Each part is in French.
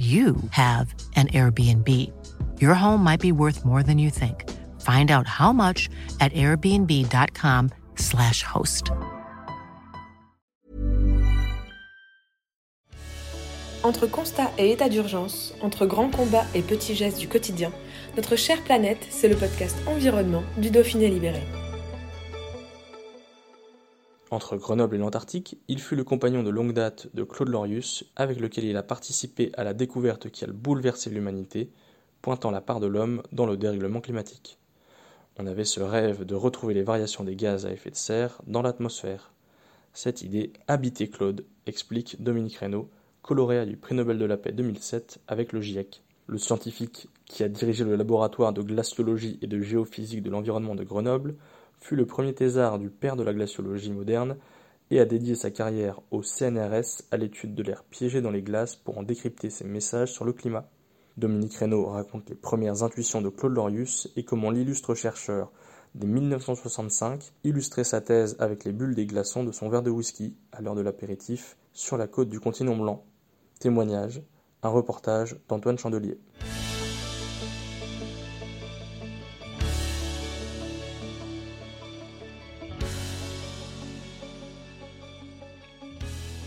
you have an Airbnb. Your home might be worth more than you think. Find out how much at airbnb.com/slash host. Entre constat et état d'urgence, entre grands combats et petits gestes du quotidien, notre chère planète, c'est le podcast Environnement du Dauphiné Libéré. Entre Grenoble et l'Antarctique, il fut le compagnon de longue date de Claude Lorius, avec lequel il a participé à la découverte qui a bouleversé l'humanité, pointant la part de l'homme dans le dérèglement climatique. On avait ce rêve de retrouver les variations des gaz à effet de serre dans l'atmosphère. Cette idée habitait Claude, explique Dominique Reynaud, coloréat du prix Nobel de la paix 2007 avec le GIEC. Le scientifique qui a dirigé le laboratoire de glaciologie et de géophysique de l'environnement de Grenoble fut le premier thésard du père de la glaciologie moderne et a dédié sa carrière au CNRS à l'étude de l'air piégé dans les glaces pour en décrypter ses messages sur le climat. Dominique Reynaud raconte les premières intuitions de Claude Lorius et comment l'illustre chercheur, dès 1965, illustrait sa thèse avec les bulles des glaçons de son verre de whisky à l'heure de l'apéritif sur la côte du continent blanc. Témoignage, un reportage d'Antoine Chandelier.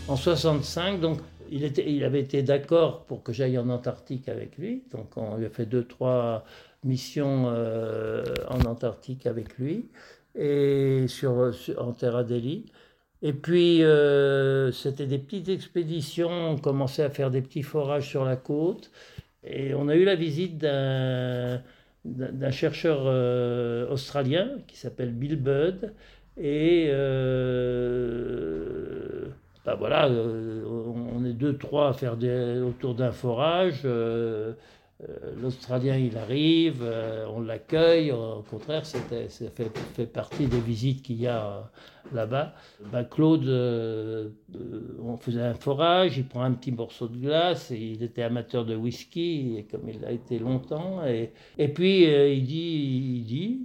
En 65, donc, il, avait été d'accord pour que j'aille en Antarctique avec lui. Donc, on lui a fait deux, trois missions euh, en Antarctique avec lui et sur, en Terre Adélie. Et puis, euh, c'était des petites expéditions. On commençait à faire des petits forages sur la côte. Et on a eu la visite d'un, d'un chercheur euh, australien qui s'appelle Bill Budd. Et ben voilà, euh, on est deux, trois à faire des, autour d'un forage. Euh, euh, L'Australien, il arrive, on l'accueille. Au contraire, ça fait, fait, partie des visites qu'il y a là-bas. Ben Claude, on faisait un forage, il prend un petit morceau de glace, il était amateur de whisky, et comme il l'a été longtemps. Et, et puis, il dit, il dit,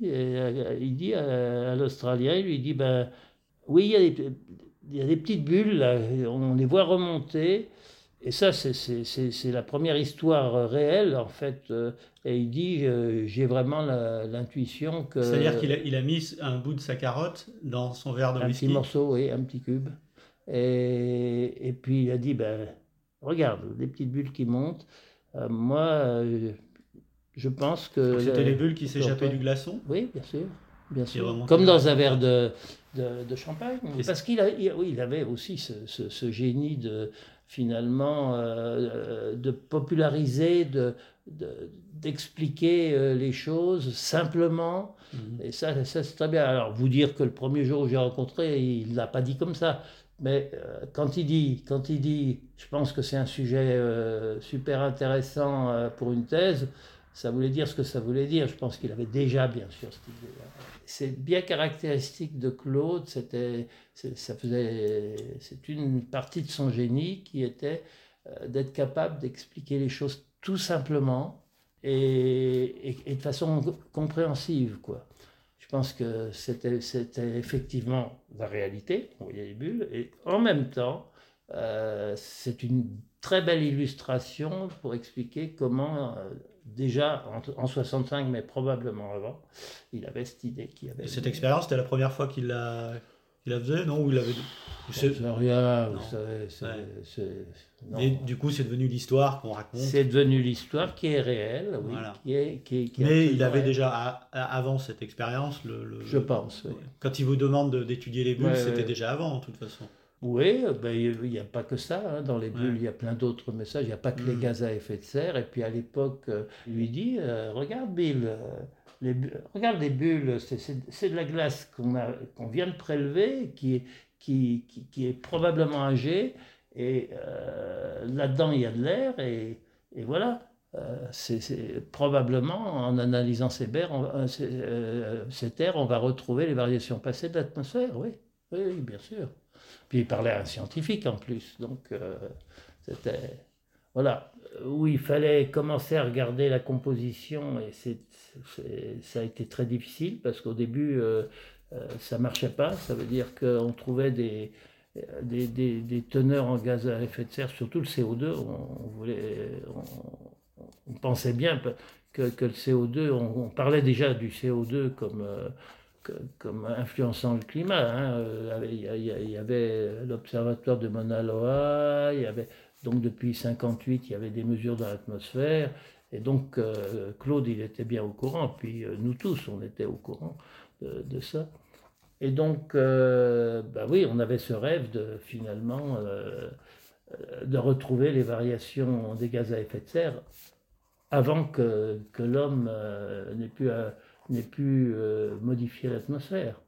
il dit à, à l'Australien, il lui dit, ben, oui, il y a des il y a des petites bulles, on les voit remonter. Et ça, c'est la première histoire réelle, en fait. Euh, et il dit euh, J'ai vraiment l'intuition que. C'est-à-dire qu'il a, il a mis un bout de sa carotte dans son verre de whisky Un petit morceau, oui, un petit cube. Et, et puis il a dit ben, Regarde, des petites bulles qui montent. Euh, moi, je pense que. C'était les bulles qui s'échappaient du glaçon Oui, bien sûr. Bien sûr. Comme dans un verre de, de, champagne. Parce qu'il oui, il avait aussi ce, ce, génie de finalement euh, de populariser, de, d'expliquer euh, les choses simplement. Mhm. Et ça, ça c'est très bien. Alors, vous dire que le premier jour où j'ai rencontré, il ne l'a pas dit comme ça. Mais euh, quand, il dit, quand il dit, je pense que c'est un sujet super intéressant pour une thèse, ça voulait dire ce que ça voulait dire. Je pense qu'il avait déjà, bien sûr, cette idée-là c'est bien caractéristique de Claude. C'était, ça faisait, c'est une partie de son génie qui était euh, d'être capable d'expliquer les choses tout simplement et, de façon compréhensive, quoi. Je pense que c'était, c'était effectivement la réalité. On voyait les bulles et en même temps, euh, c'est une très belle illustration pour expliquer comment euh, déjà en, 65, mais probablement avant, il avait cette idée qu'il avait. cette expérience, c'était la première fois qu'il la, qu'il la faisait, non Ou il avait. C'est rien, vous savez. Et du coup, c'est devenu l'histoire qu'on raconte. C'est devenu l'histoire qui est réelle, oui. Qui est, qui mais il avait déjà, avant cette expérience, le, Je pense, oui. Quand il vous demande d'étudier les bulles, c'était déjà avant, de toute façon. Oui, ben, il n'y a pas que ça. Hein. Dans les bulles, il y a plein d'autres messages. Il n'y a pas que les mm. gaz à effet de serre. Et puis à l'époque, euh, il lui dit euh, Regarde, Bill, euh, les, regarde les bulles, c'est de la glace qu'on qu'on vient de prélever, qui est, qui, qui, est probablement âgée. Et là-dedans, il y a de l'air. Et, et, voilà. c'est probablement en analysant ces, ces, terres, on va retrouver les variations passées de l'atmosphère, oui. oui, bien sûr. Puis il parlait à un scientifique en plus, donc c'était voilà, où il fallait commencer à regarder la composition et ça a été très difficile parce qu'au début euh, euh, ça marchait pas, ça veut dire qu'on trouvait des, des, des, teneurs en gaz à effet de serre, surtout le CO2, on, voulait, on, pensait bien que, que le CO2, on, parlait déjà du CO2 comme... Euh, comme influençant le climat. Hein. Il y avait l'observatoire de Mauna Loa, il y avait donc depuis 58, il y avait des mesures dans l'atmosphère. Et donc euh, Claude, il était bien au courant, puis euh, nous tous, on était au courant de, ça. Et donc, euh, bah oui, on avait ce rêve de finalement de retrouver les variations des gaz à effet de serre avant que l'homme n'ait pu, n'ait pu modifier l'atmosphère.